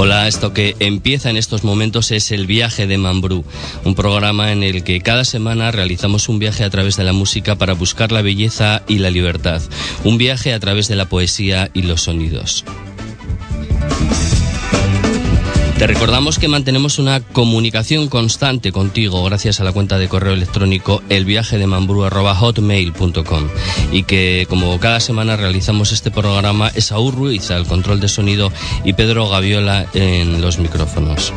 Hola, esto que empieza en estos momentos es el viaje de Mambrú, un programa en el que cada semana realizamos un viaje a través de la música para buscar la belleza y la libertad, un viaje a través de la poesía y los sonidos. Te recordamos que mantenemos una comunicación constante contigo gracias a la cuenta de correo electrónico elviajedemambrú.hotmail.com y que como cada semana realizamos este programa es Aur Ruiz al control de sonido y Pedro Gaviola en los micrófonos.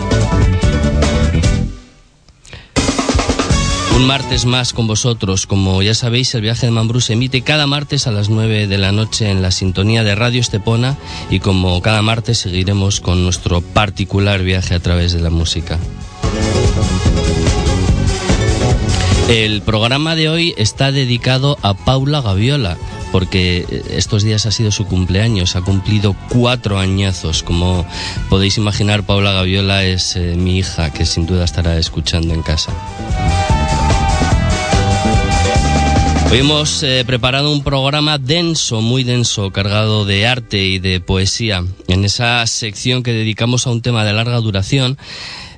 Un martes más con vosotros. Como ya sabéis, el viaje de Mambrú se emite cada martes a las 9 de la noche en la sintonía de Radio Estepona y como cada martes seguiremos con nuestro particular viaje a través de la música. El programa de hoy está dedicado a Paula Gaviola, porque estos días ha sido su cumpleaños, ha cumplido cuatro añazos. Como podéis imaginar, Paula Gaviola es eh, mi hija, que sin duda estará escuchando en casa. Hoy hemos eh, preparado un programa denso, muy denso, cargado de arte y de poesía. En esa sección que dedicamos a un tema de larga duración,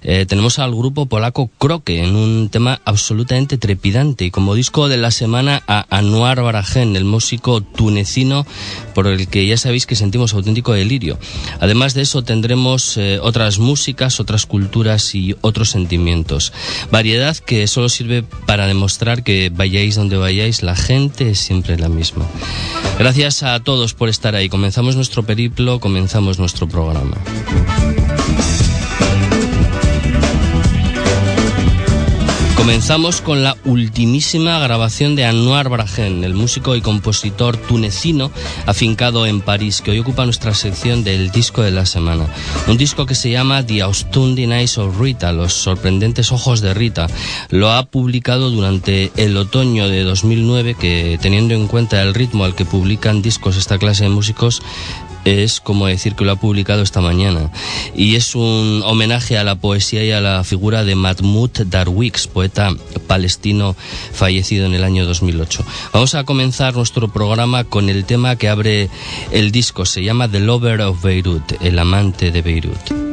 eh, tenemos al grupo polaco Croque en un tema absolutamente trepidante y como disco de la semana a Anuar Barajen, el músico tunecino por el que ya sabéis que sentimos auténtico delirio. Además de eso tendremos eh, otras músicas, otras culturas y otros sentimientos. Variedad que solo sirve para demostrar que vayáis donde vayáis, la gente es siempre la misma. Gracias a todos por estar ahí. Comenzamos nuestro periplo, comenzamos nuestro programa. Comenzamos con la ultimísima grabación de Anwar Brajen, el músico y compositor tunecino afincado en París, que hoy ocupa nuestra sección del disco de la semana. Un disco que se llama The Outstanding Eyes of Rita, Los sorprendentes ojos de Rita. Lo ha publicado durante el otoño de 2009, que teniendo en cuenta el ritmo al que publican discos esta clase de músicos, es como decir que lo ha publicado esta mañana. Y es un homenaje a la poesía y a la figura de Mahmoud Darwix, poeta palestino fallecido en el año 2008. Vamos a comenzar nuestro programa con el tema que abre el disco. Se llama The Lover of Beirut, el amante de Beirut.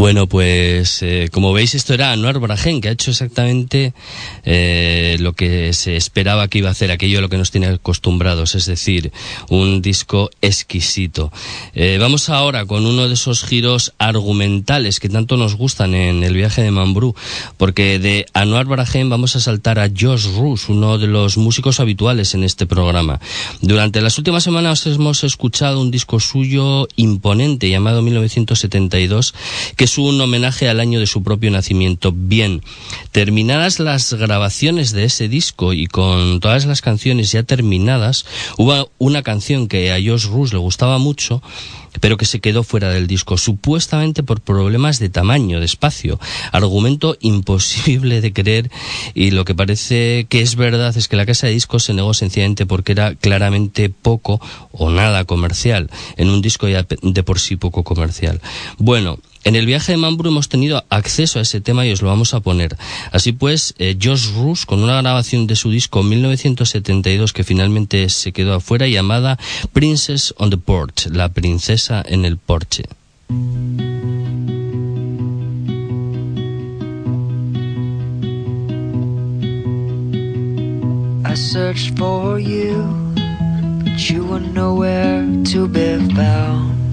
Bueno, pues eh, como veis esto era Anuar Brajen, que ha hecho exactamente eh, lo que se esperaba que iba a hacer, aquello a lo que nos tiene acostumbrados, es decir, un disco exquisito. Eh, vamos ahora con uno de esos giros argumentales que tanto nos gustan en el viaje de Mambrú, porque de Anuar Brajen vamos a saltar a Josh Rus, uno de los músicos habituales en este programa. Durante las últimas semanas hemos escuchado un disco suyo imponente llamado 1972 que es un homenaje al año de su propio nacimiento. Bien, terminadas las grabaciones de ese disco y con todas las canciones ya terminadas, hubo una canción que a Josh Rus le gustaba mucho, pero que se quedó fuera del disco, supuestamente por problemas de tamaño, de espacio. Argumento imposible de creer y lo que parece que es verdad es que la casa de discos se negó sencillamente porque era claramente poco o nada comercial, en un disco ya de por sí poco comercial. Bueno, en el viaje de Mambru hemos tenido acceso a ese tema y os lo vamos a poner. Así pues, eh, Josh Roos, con una grabación de su disco 1972 que finalmente se quedó afuera, llamada Princess on the Porch, la princesa en el porche. I for you, but you to be.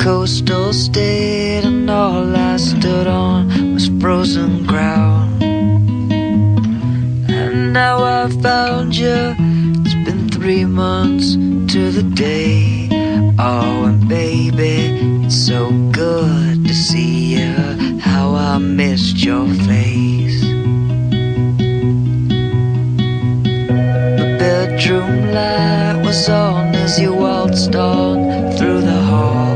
Coastal state, and all I stood on was frozen ground. And now I found you. It's been three months to the day. Oh, and baby, it's so good to see you. How I missed your face. The bedroom light was on as you waltzed on through the hall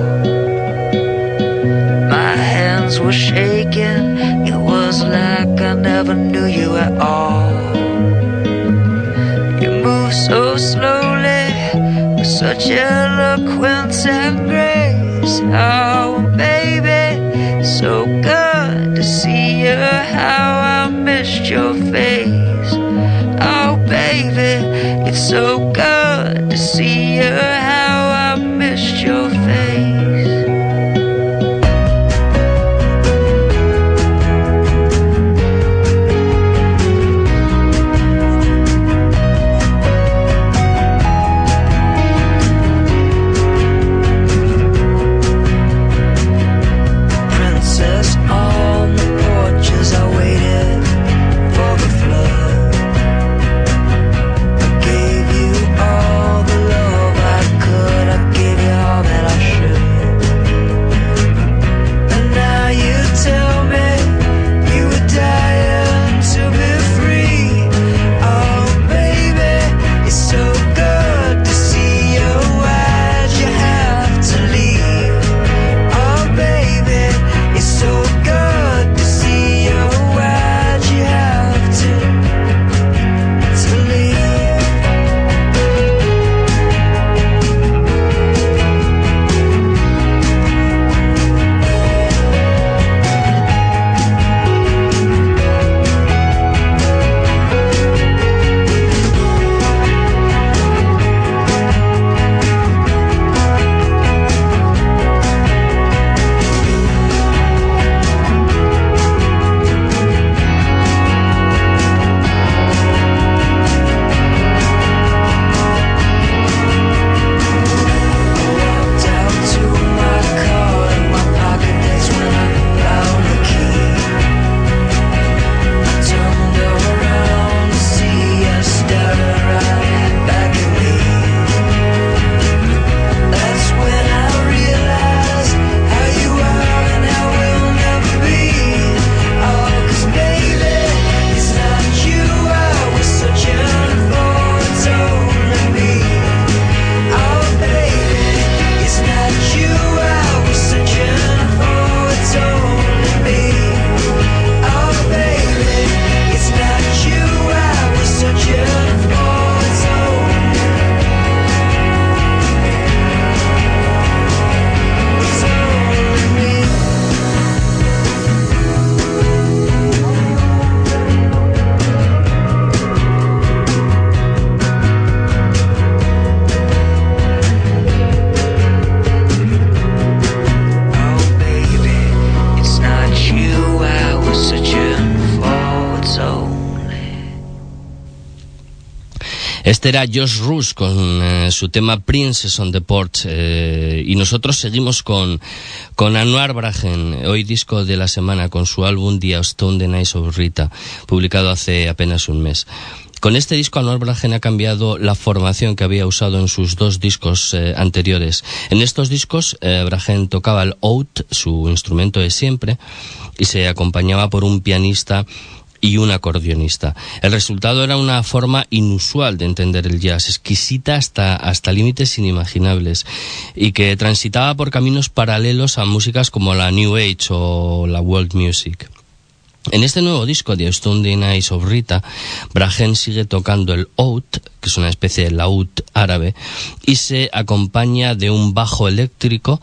such eloquence and grace. Oh, baby, so good to see you. How I missed your face. Oh, baby, it's so good Este era Josh Rush con eh, su tema Princess on the Porch eh, y nosotros seguimos con, con Anuar Bragen, hoy disco de la semana con su álbum The Stone the Night of Rita, publicado hace apenas un mes. Con este disco Anuar Bragen ha cambiado la formación que había usado en sus dos discos eh, anteriores. En estos discos Bragen tocaba el oud, su instrumento de siempre, y se acompañaba por un pianista y un acordeonista. El resultado era una forma inusual de entender el jazz, exquisita hasta, hasta límites inimaginables, y que transitaba por caminos paralelos a músicas como la New Age o la World Music. En este nuevo disco de Stone Nights of Rita, Brahen sigue tocando el oud, que es una especie de laúd árabe, y se acompaña de un bajo eléctrico,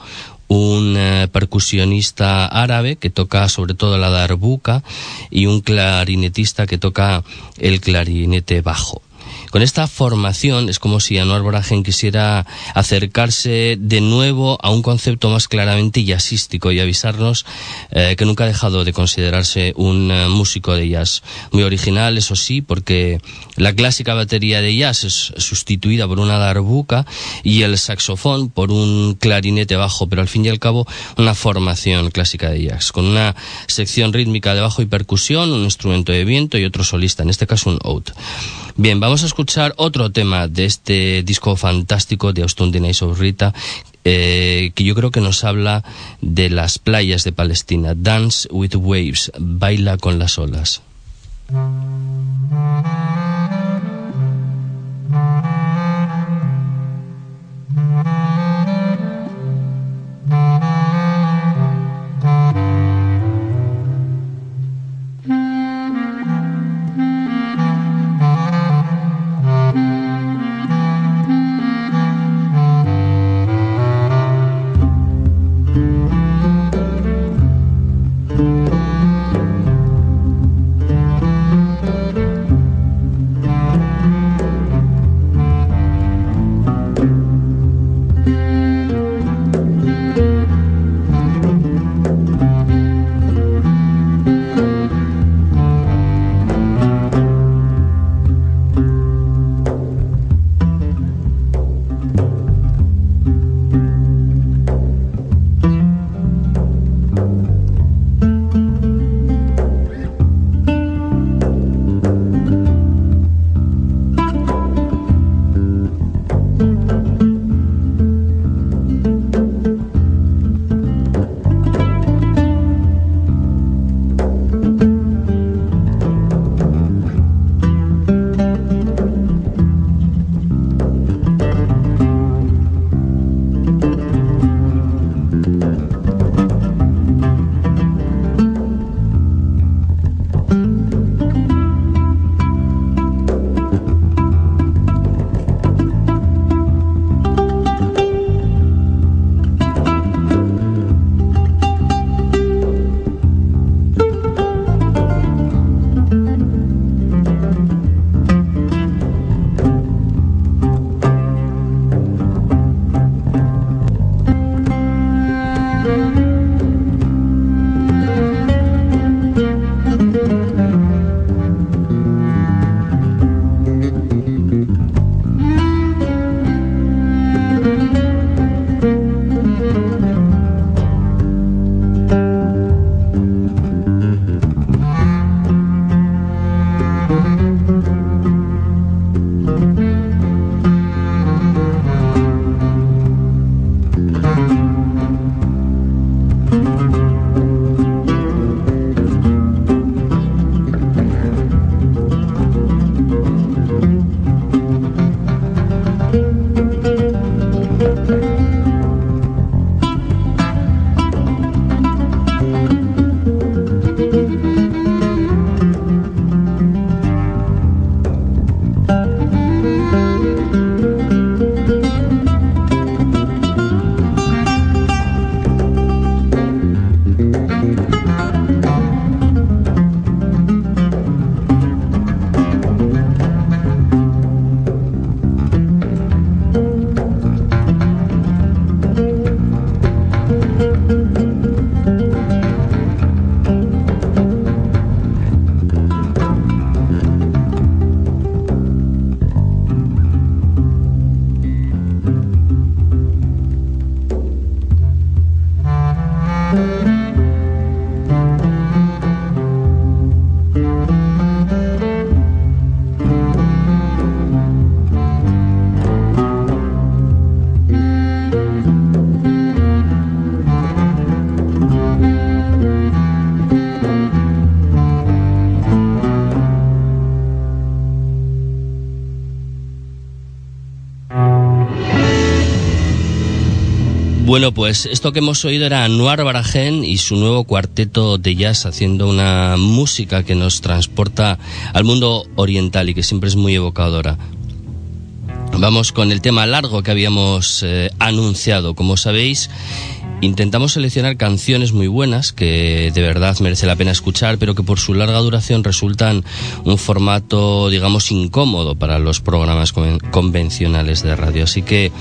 un eh, percusionista árabe que toca sobre todo la darbuka y un clarinetista que toca el clarinete bajo. Con esta formación es como si Anuar Bragen quisiera acercarse de nuevo a un concepto más claramente jazzístico y avisarnos eh, que nunca ha dejado de considerarse un eh, músico de jazz. Muy original, eso sí, porque la clásica batería de jazz es sustituida por una darbuka y el saxofón por un clarinete bajo, pero al fin y al cabo una formación clásica de jazz, con una sección rítmica de bajo y percusión, un instrumento de viento y otro solista, en este caso un oud. Bien, vamos a escuchar otro tema de este disco fantástico de Austin Denise Rita, eh, que yo creo que nos habla de las playas de Palestina. Dance with Waves, baila con las olas. Bueno, pues esto que hemos oído era Noir Barajen y su nuevo cuarteto de jazz haciendo una música que nos transporta al mundo oriental y que siempre es muy evocadora. Vamos con el tema largo que habíamos eh, anunciado. Como sabéis, intentamos seleccionar canciones muy buenas que de verdad merece la pena escuchar, pero que por su larga duración resultan un formato, digamos, incómodo para los programas convencionales de radio. Así que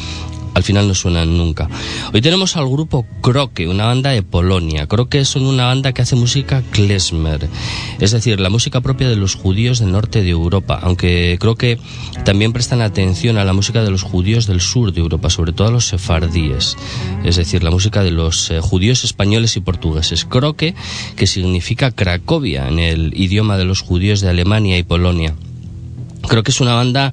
al final no suenan nunca. Hoy tenemos al grupo Croque, una banda de Polonia. Croque son una banda que hace música klezmer, es decir, la música propia de los judíos del norte de Europa, aunque creo que también prestan atención a la música de los judíos del sur de Europa, sobre todo a los sefardíes, es decir, la música de los eh, judíos españoles y portugueses. Croque, que significa Cracovia en el idioma de los judíos de Alemania y Polonia. Creo que es una banda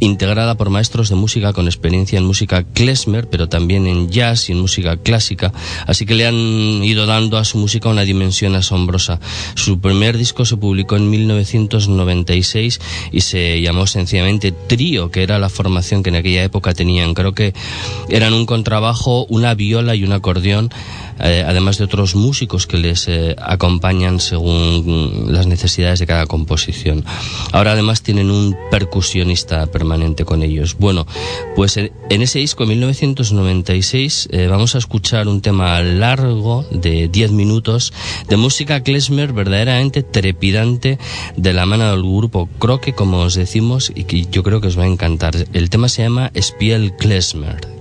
integrada por maestros de música con experiencia en música klezmer, pero también en jazz y en música clásica, así que le han ido dando a su música una dimensión asombrosa. Su primer disco se publicó en 1996 y se llamó sencillamente Trío, que era la formación que en aquella época tenían. Creo que eran un contrabajo, una viola y un acordeón eh, además de otros músicos que les eh, acompañan según las necesidades de cada composición. Ahora además tienen un percusionista permanente con ellos. Bueno, pues en, ese disco, en 1996, eh, vamos a escuchar un tema largo de 10 minutos de música klezmer verdaderamente trepidante de la mano del grupo Croque, como os decimos, y que yo creo que os va a encantar. El tema se llama Spiel Klezmer.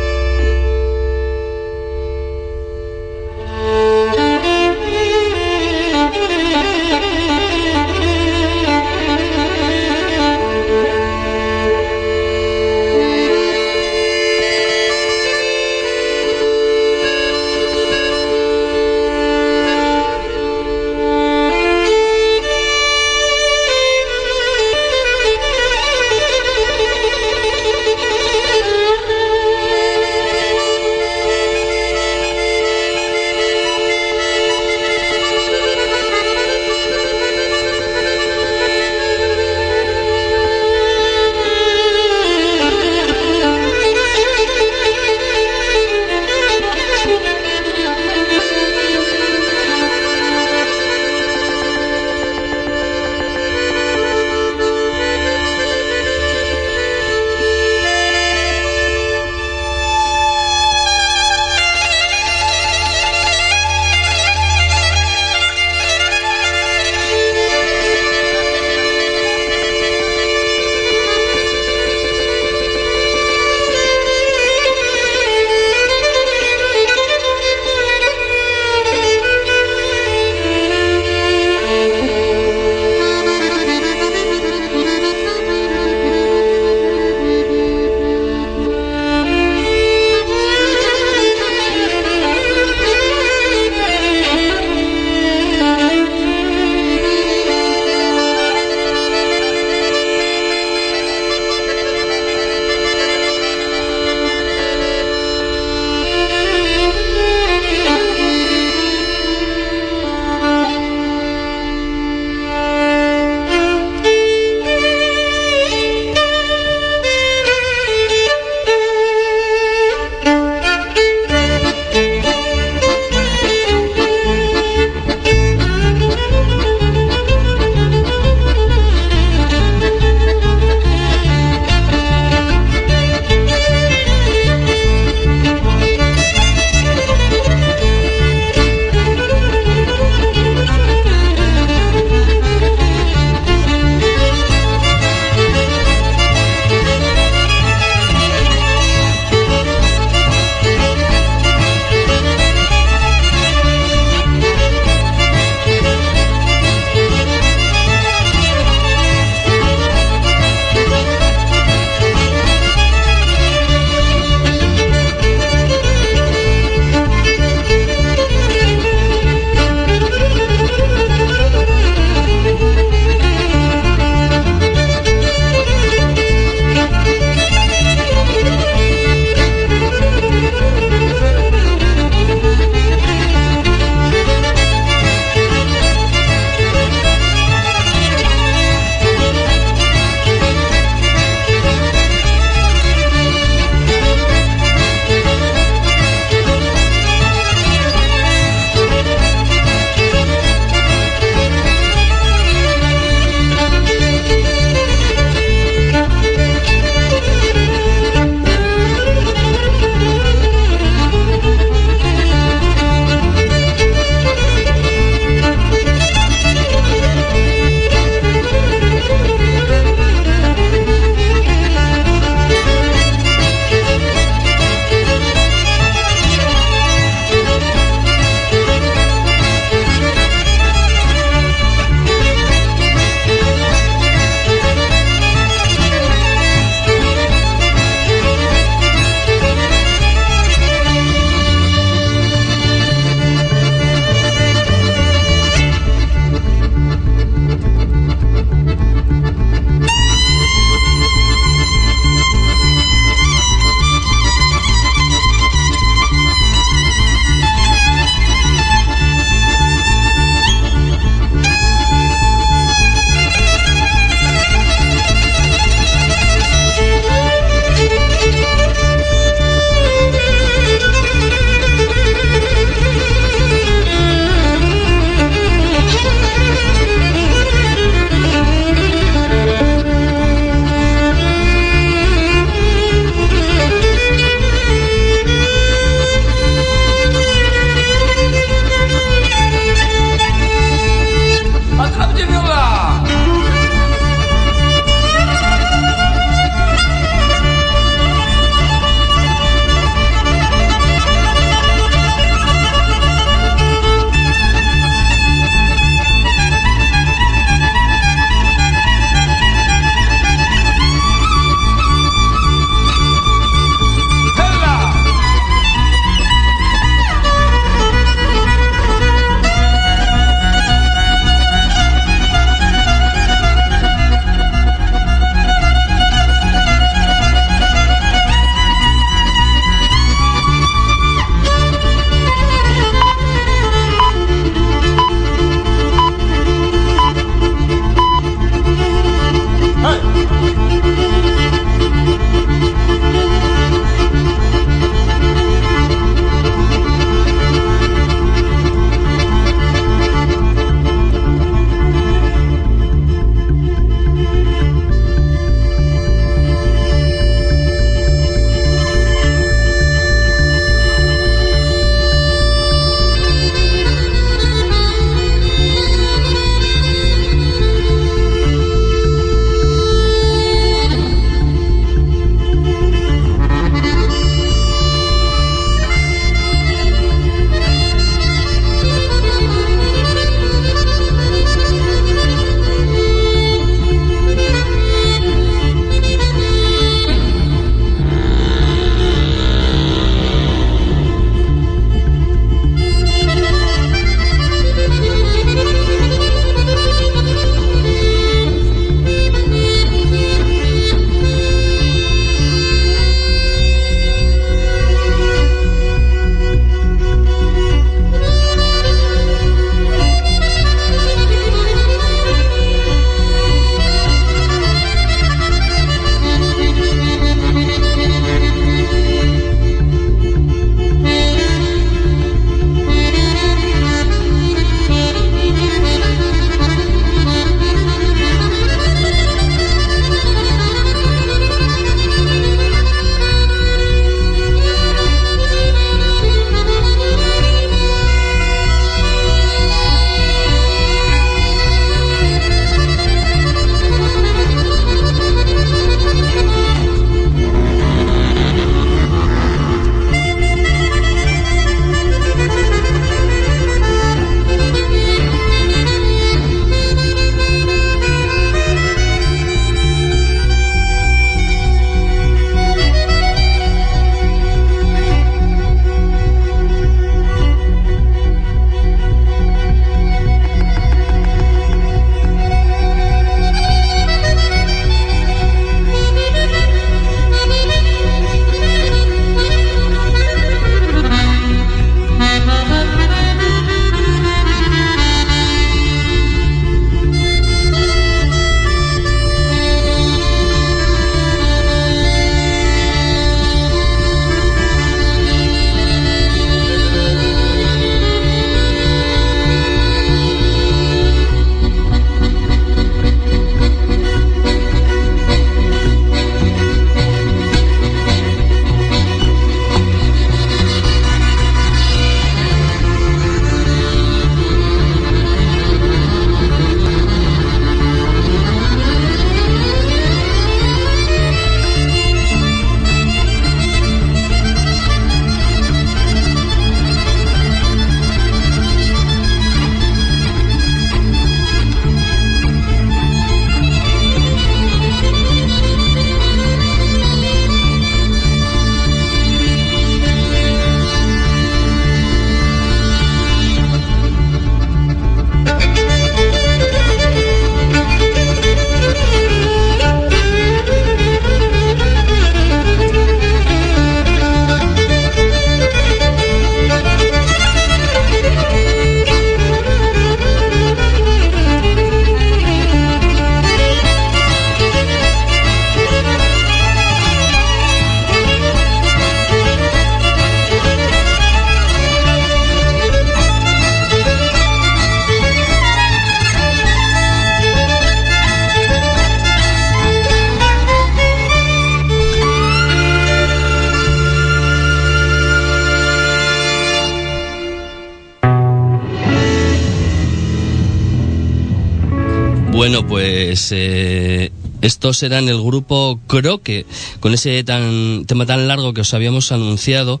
Pues eh, estos eran el grupo Croque, con ese tan, tema tan largo que os habíamos anunciado.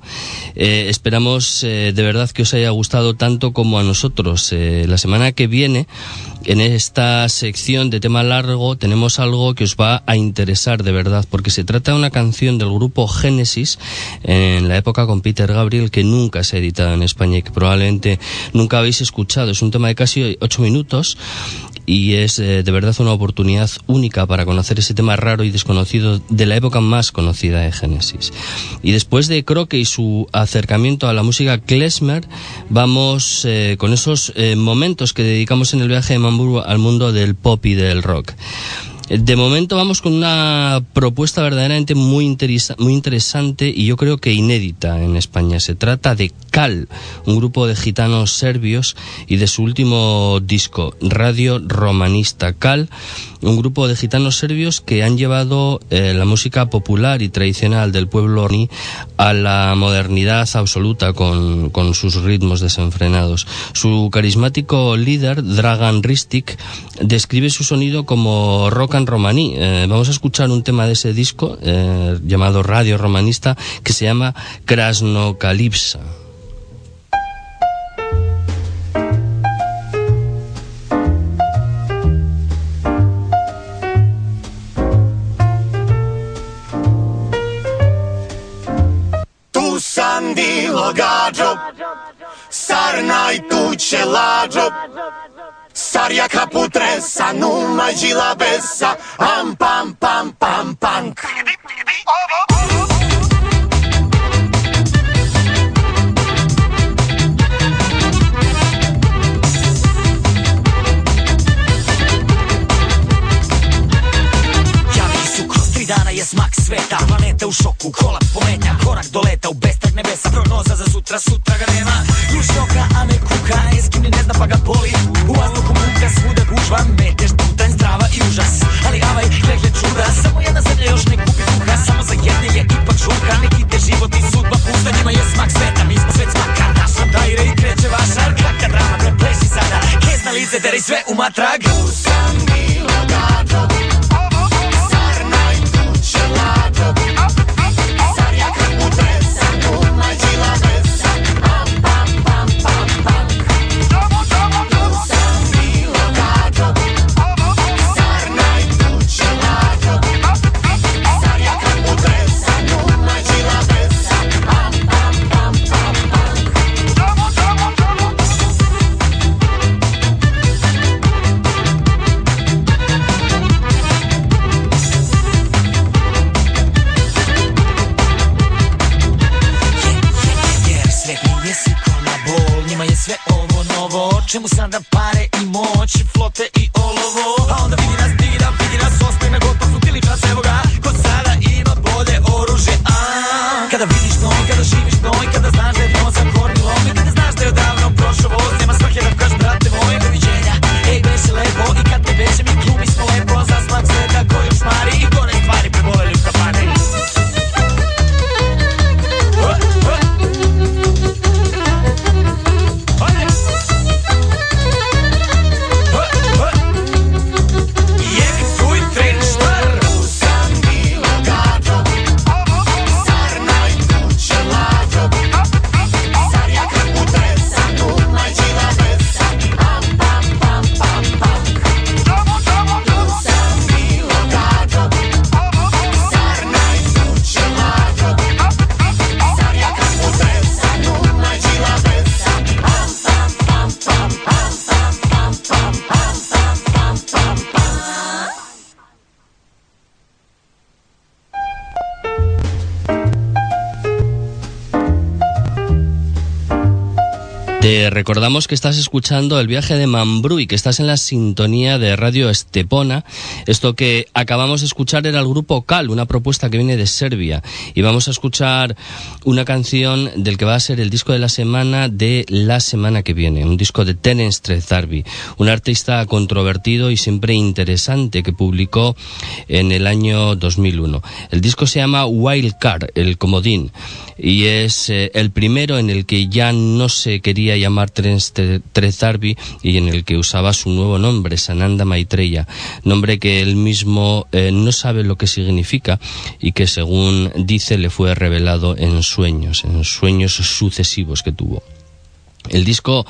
Eh, esperamos eh, de verdad que os haya gustado tanto como a nosotros. Eh, la semana que viene, en esta sección de tema largo, tenemos algo que os va a interesar de verdad, porque se trata de una canción del grupo Génesis en la época con Peter Gabriel que nunca se ha editado en España y que probablemente nunca habéis escuchado. Es un tema de casi ocho minutos y es eh, de verdad una oportunidad única para conocer ese tema raro y desconocido de la época más conocida de Génesis. Y después de Croque y su acercamiento a la música klezmer, vamos eh, con esos eh, momentos que dedicamos en el viaje de Mamburu al mundo del pop y del rock. De momento vamos con una propuesta verdaderamente muy, muy interesante y yo creo que inédita en España. Se trata de Cal, un grupo de gitanos serbios y de su último disco, Radio Romanista. Cal un grupo de gitanos serbios que han llevado eh, la música popular y tradicional del pueblo orni a la modernidad absoluta con, con, sus ritmos desenfrenados. Su carismático líder, Dragan Ristik, describe su sonido como rock and romaní. Eh, vamos a escuchar un tema de ese disco eh, llamado Radio Romanista que se llama Krasnokalipsa. gađo Sarnaj tuče lađo. Sarja kaputresa Numa đila besa Am pam pam pam pam dana je smak sveta. Planeta u šoku, kolaps pometnja Korak do leta. U bestak nebesa Prognoza za sutra, sutra ga nema. Ključni oka, a ne kuka Eskini ne zna pa ga boli. U vazduhu muka, svuda gužva Meteš putanj, strava i užas. Ali avaj, gle, čuda Samo jedna zemlja još ne kupi duha. Samo za jedne je ipak žurka Neki te život i sudba pusta Njima je smak sveta, mi smo svet smaka Našam dajre i kreće vašar Kraka drama, prepleši sada. Kez na lice, deri sve umatrag Tu sam bilo gađo recordamos que estás escuchando el viaje de Mambrú y que estás en la sintonía de Radio Estepona. Esto que acabamos de escuchar era el grupo Cal, una propuesta que viene de Serbia. Y vamos a escuchar una canción del que va a ser el disco de la semana de la semana que viene, un disco de Terence Darby, un artista controvertido y siempre interesante que publicó en el año 2001. El disco se llama Wild Card, el comodín, y es eh, el primero en el que ya no se quería quería llamar Terence Trezarbi y en el que usaba su nuevo nombre, Sananda Maitreya, nombre que él mismo eh, no sabe lo que significa y que según dice le fue revelado en sueños, en sueños sucesivos que tuvo. El disco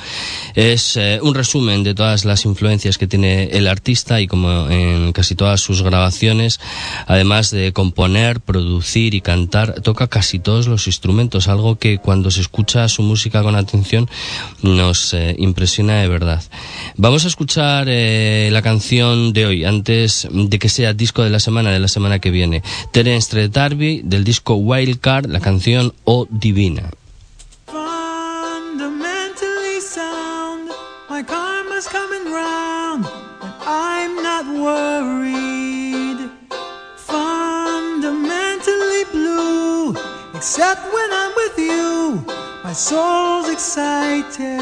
es eh, un resumen de todas las influencias que tiene el artista y como en casi todas sus grabaciones, además de componer, producir y cantar, toca casi todos los instrumentos, algo que cuando se escucha su música con atención nos eh, impresiona de verdad. Vamos a escuchar eh, la canción de hoy, antes de que sea disco de la semana, de la semana que viene. Terence Darby del disco Wild Card, la canción O Divina. Worried, fundamentally blue. Except when I'm with you, my soul's excited.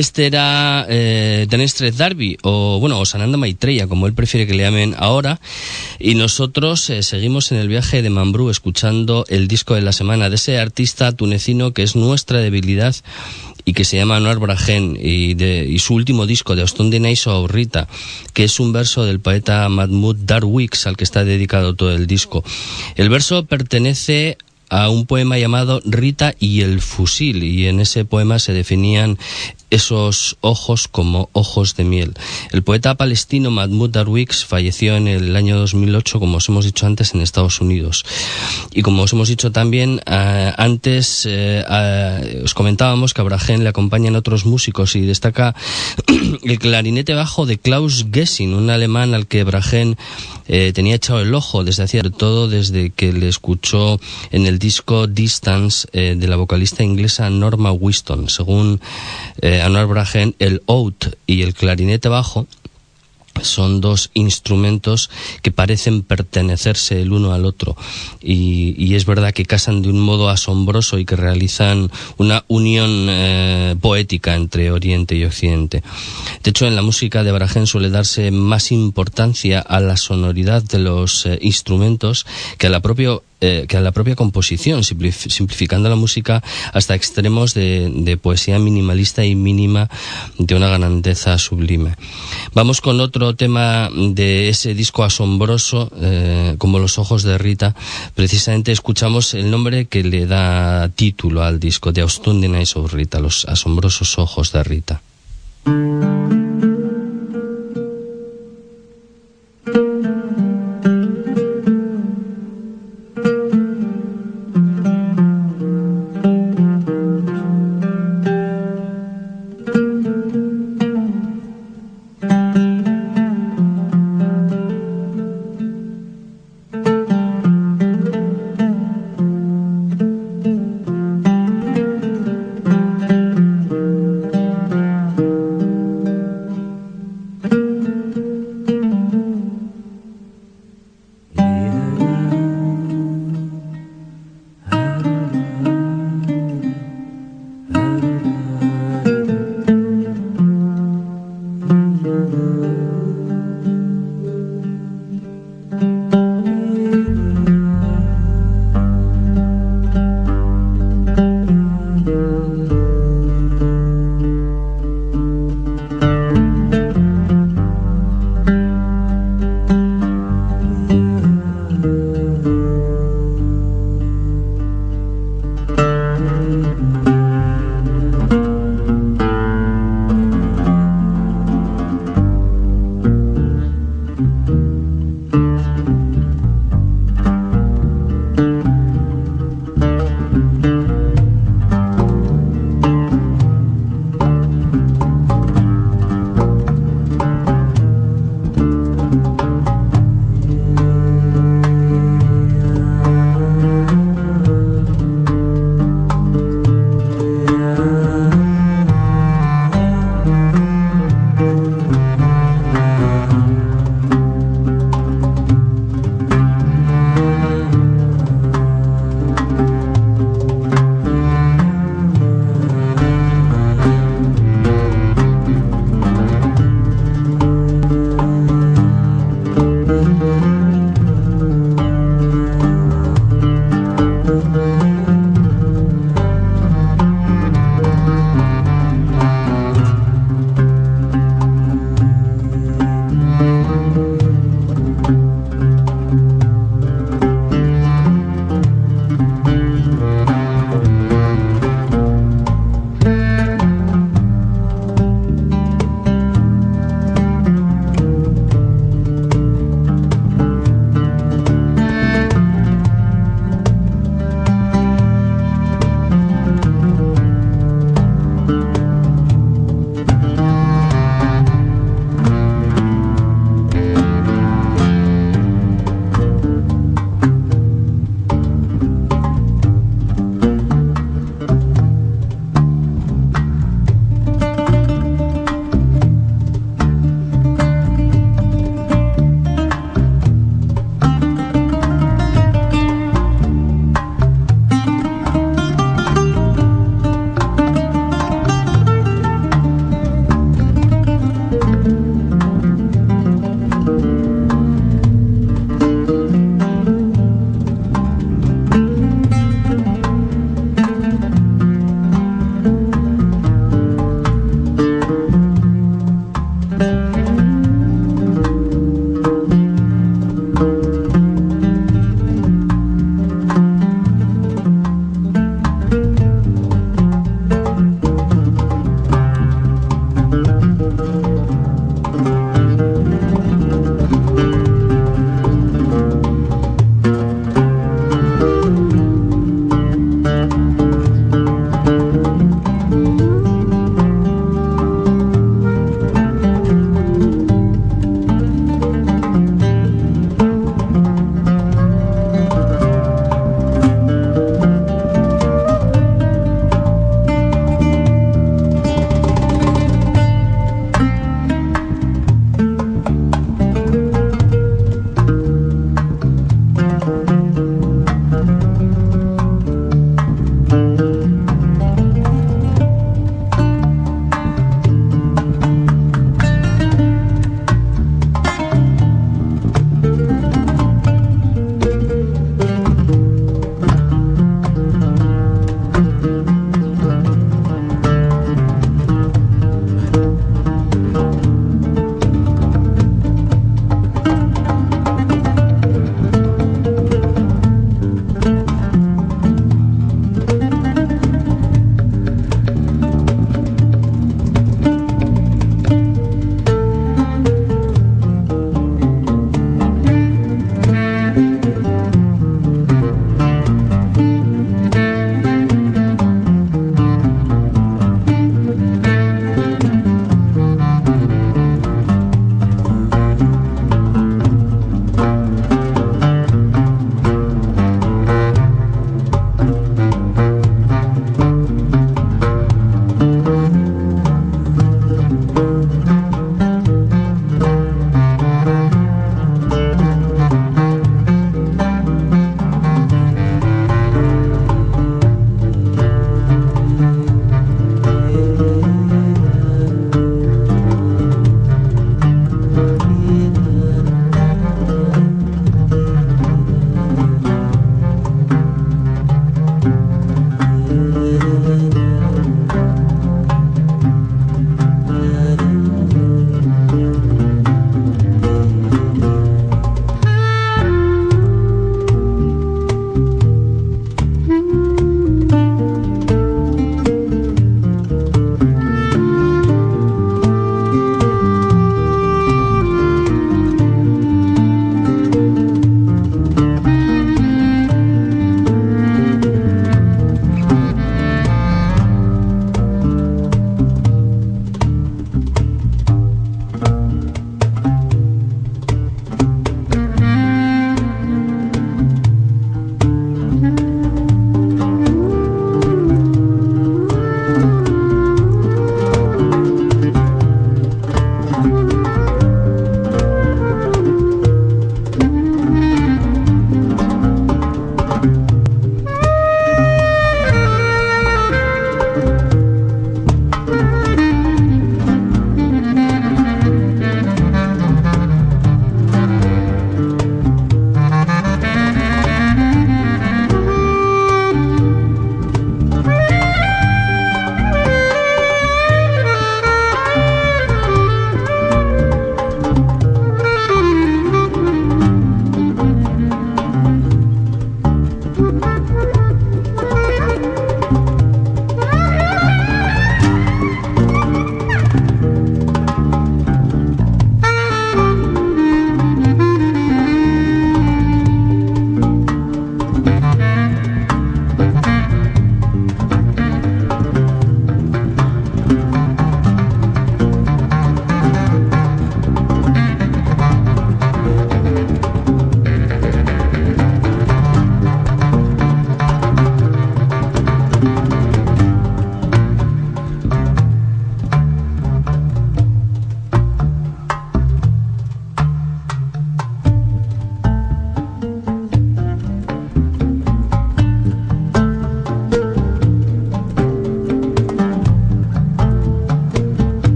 Este era eh, Denestre Darby, o bueno, o Sananda Maitreya, como él prefiere que le llamen ahora. Y nosotros eh, seguimos en el viaje de Mambrú escuchando el disco de la semana de ese artista tunecino que es nuestra debilidad y que se llama Anuar Brahen y, de, su último disco de Austin o Rita, que es un verso del poeta Mahmoud Darwix al que está dedicado todo el disco. El verso pertenece a un poema llamado Rita y el fusil y en ese poema se definían esos ojos como ojos de miel. El poeta palestino Mahmoud Darwix falleció en el año 2008, como os hemos dicho antes, en Estados Unidos. Y como os hemos dicho también eh, antes, eh, os comentábamos que a Brahen le acompañan otros músicos y destaca el clarinete bajo de Klaus Gessing, un alemán al que Brahen eh, tenía echado el ojo desde hacía todo desde que le escuchó en el disco Distance de la vocalista inglesa Norma Winston. Según Anuar Brahen, el oud y el clarinete bajo son dos instrumentos que parecen pertenecerse el uno al otro y, es verdad que casan de un modo asombroso y que realizan una unión eh, poética entre Oriente y Occidente. De hecho, en la música de Brahen suele darse más importancia a la sonoridad de los eh, instrumentos que a la propia eh, que a la propia composición, simplificando la música hasta extremos de, poesía minimalista y mínima de una grandeza sublime. Vamos con otro tema de ese disco asombroso, eh, como Los ojos de Rita. Precisamente escuchamos el nombre que le da título al disco, de Austin Eyes of Rita, Los asombrosos ojos de Rita.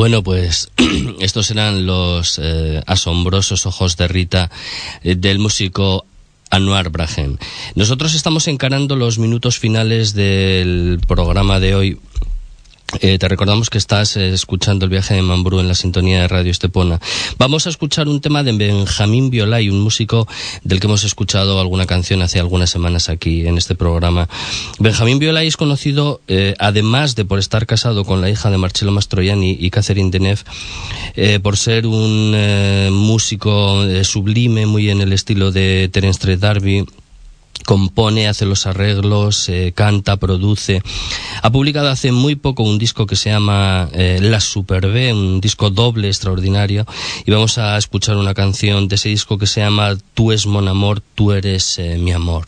Bueno, pues estos eran los eh, asombrosos ojos de Rita eh, del músico Anuar Brahen. Nosotros estamos encarando los minutos finales del programa de hoy eh, te recordamos que estás eh, escuchando el viaje de Mambrú en la sintonía de Radio Estepona. Vamos a escuchar un tema de Benjamín Violay, un músico del que hemos escuchado alguna canción hace algunas semanas aquí en este programa. Benjamín Violay es conocido, eh, además de por estar casado con la hija de Marcello Mastroianni y Catherine Deneuve, por ser un músico sublime, muy en el estilo de Terence D'Arby, compone, hace los arreglos, eh, canta, produce. Ha publicado hace muy poco un disco que se llama eh, La Super B, un disco doble extraordinario, y vamos a escuchar una canción de ese disco que se llama Tú es mon amor, tú eres eh, mi amor.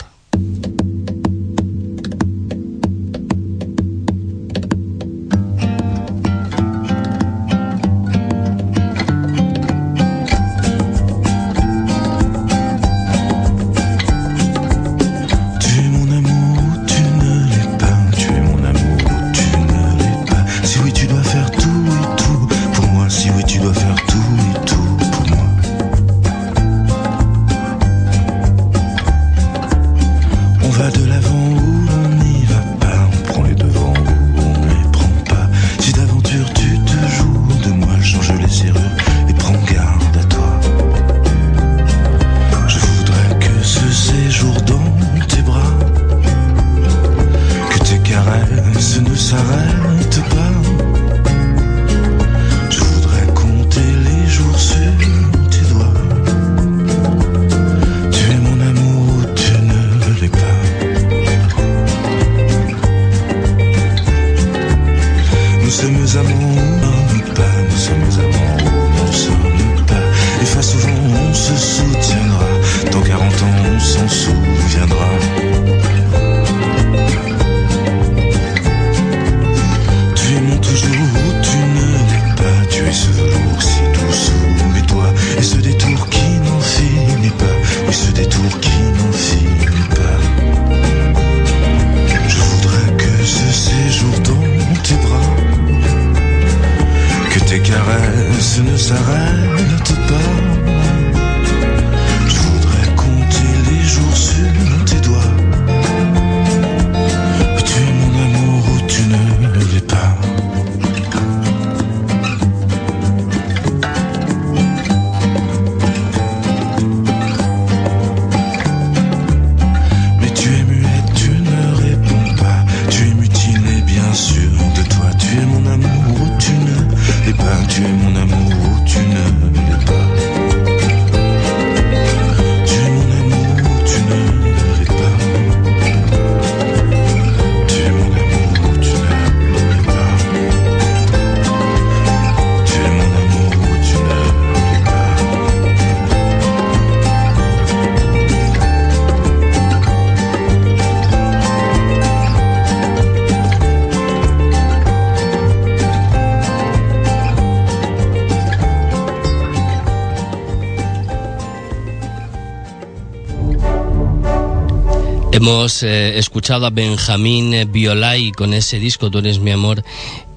Hemos eh, escuchado a Benjamín Violay con ese disco Tú eres mi amor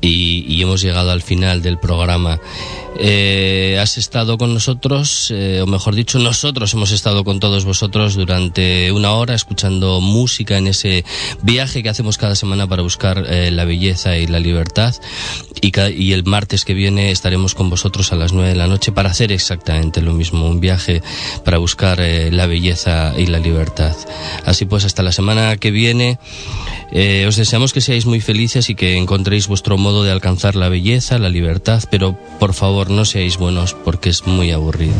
y, hemos llegado al final del programa. Eh, has estado con nosotros, eh, o mejor dicho, nosotros hemos estado con todos vosotros durante una hora escuchando música en ese viaje que hacemos cada semana para buscar la belleza y la libertad. Y, el martes que viene estaremos con vosotros a las nueve de la noche para hacer exactamente lo mismo, un viaje para buscar la belleza y la libertad. Así pues, hasta la semana que viene. Eh, os deseamos que seáis muy felices y que encontréis vuestro modo de alcanzar la belleza, la libertad, pero por favor no seáis buenos porque es muy aburrido.